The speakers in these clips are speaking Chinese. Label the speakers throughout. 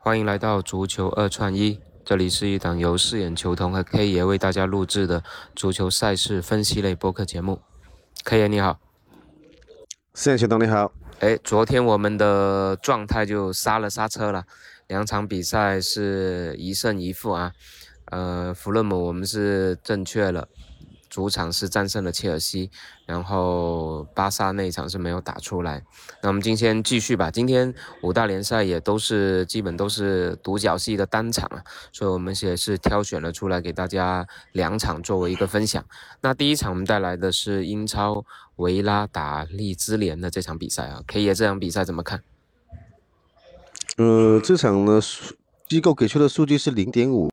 Speaker 1: 欢迎来到足球二串一，这里是一档由饰演球童和 K 爷为大家录制的足球赛事分析类播客节目。K 爷你好，
Speaker 2: 饰演球童你好。
Speaker 1: 哎，昨天我们的状态就刹了刹车了，两场比赛是一胜一负啊。呃，弗勒姆我们是正确了。主场是战胜了切尔西，然后巴萨那一场是没有打出来。那我们今天继续吧。今天五大联赛也都是基本都是独角戏的单场啊，所以我们也是挑选了出来给大家两场作为一个分享。那第一场我们带来的是英超维拉打利兹联的这场比赛啊，K 爷这场比赛怎么看？
Speaker 2: 呃，这场呢，机构给出的数据是零点五。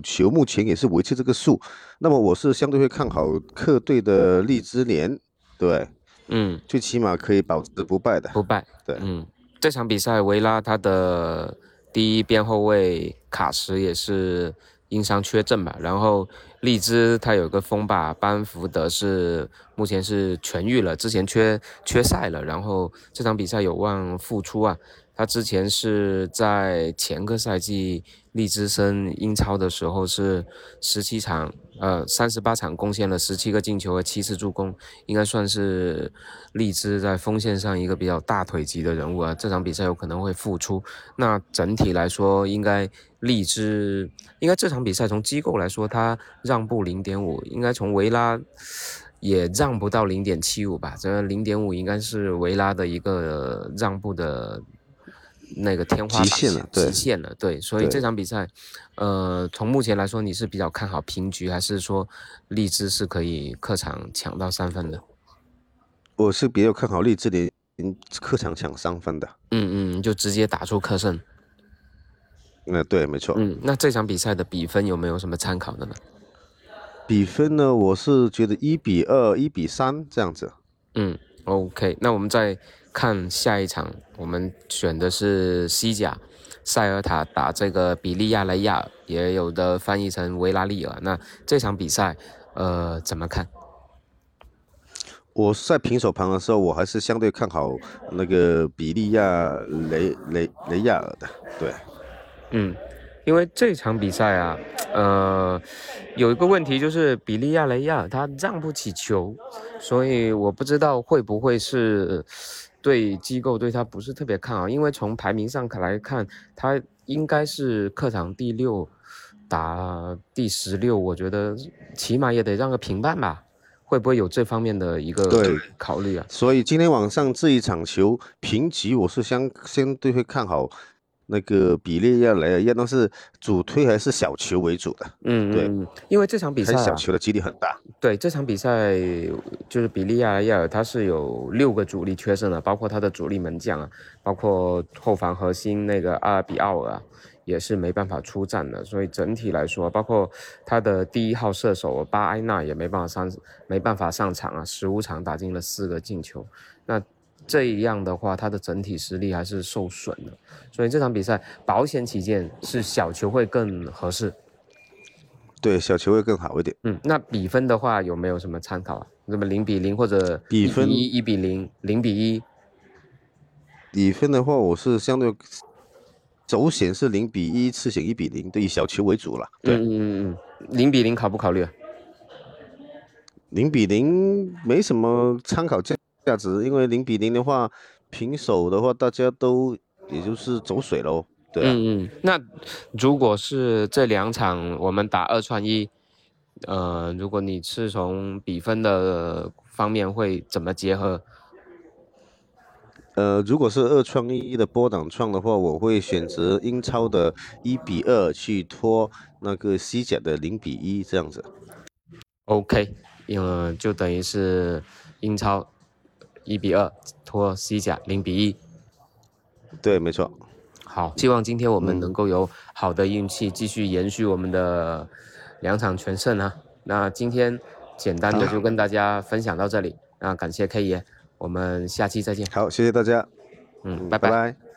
Speaker 2: 球目前也是维持这个数，那么我是相对会看好客队的利兹联，对，
Speaker 1: 嗯，
Speaker 2: 最起码可以保持不败的，
Speaker 1: 不败，
Speaker 2: 对，
Speaker 1: 嗯，这场比赛维拉他的第一边后卫卡什也是因伤缺阵吧，然后荔枝他有个锋霸班福德是目前是痊愈了，之前缺缺赛了，然后这场比赛有望复出啊。他之前是在前个赛季利兹升英超的时候是十七场，呃，三十八场贡献了十七个进球和七次助攻，应该算是利兹在锋线上一个比较大腿级的人物啊。这场比赛有可能会复出。那整体来说，应该利兹应该这场比赛从机构来说，他让步零点五，应该从维拉也让不到零点七五吧？这零点五应该是维拉的一个让步的。那个天花
Speaker 2: 极限了，
Speaker 1: 极限了，对，所以这场比赛，呃，从目前来说，你是比较看好平局，还是说荔枝是可以客场抢到三分的？
Speaker 2: 我是比较看好荔枝的客场抢三分的。
Speaker 1: 嗯嗯，就直接打出客胜。
Speaker 2: 嗯，对，没错。
Speaker 1: 嗯，那这场比赛的比分有没有什么参考的呢？
Speaker 2: 比分呢，我是觉得一比二、一比三这样子。
Speaker 1: 嗯，OK，那我们再。看下一场，我们选的是西甲，塞尔塔打这个比利亚雷亚，也有的翻译成维拉利尔。那这场比赛，呃，怎么看？
Speaker 2: 我在平手盘的时候，我还是相对看好那个比利亚雷雷雷亚尔的。对，
Speaker 1: 嗯。因为这场比赛啊，呃，有一个问题就是比利亚雷亚他让不起球，所以我不知道会不会是对机构对他不是特别看好。因为从排名上来看，他应该是客场第六打第十六，我觉得起码也得让个平半吧？会不会有这方面的一个考虑啊？
Speaker 2: 所以今天晚上这一场球评级，我是相相对会看好。那个比例要来，要都是主推还是小球为主的？
Speaker 1: 嗯，对，因为这场比赛
Speaker 2: 小球的几率很大。
Speaker 1: 对，这场比赛就是比利亚雷亚尔，他是有六个主力缺阵的，包括他的主力门将啊，包括后防核心那个阿尔比奥尔啊，也是没办法出战的。所以整体来说，包括他的第一号射手巴埃纳也没办法上，没办法上场啊，十五场打进了四个进球。那这样的话，他的整体实力还是受损的，所以这场比赛保险起见是小球会更合适。
Speaker 2: 对，小球会更好一点。
Speaker 1: 嗯，那比分的话有没有什么参考啊？那么零比零或者
Speaker 2: 比分
Speaker 1: 一一比零，零比一。
Speaker 2: 比分的话，我是相对走险是零比一，次险一比零，以小球为主了。对，
Speaker 1: 嗯嗯嗯，零比零考不考虑啊？
Speaker 2: 零比零没什么参考价。价值，因为零比零的话，平手的话，大家都也就是走水喽。对，
Speaker 1: 嗯嗯。那如果是这两场我们打二串一，呃，如果你是从比分的方面会怎么结合？
Speaker 2: 呃，如果是二创一的波挡创的话，我会选择英超的一比二去拖那个西甲的零比一这样子。
Speaker 1: OK，因为就等于是英超。一比二拖西甲零比一，
Speaker 2: 对，没错。
Speaker 1: 好，希望今天我们能够有好的运气，继续延续我们的两场全胜啊！那今天简单的就跟大家分享到这里，那感谢 K 爷，我们下期再见。
Speaker 2: 好，谢谢大家，
Speaker 1: 嗯，拜拜。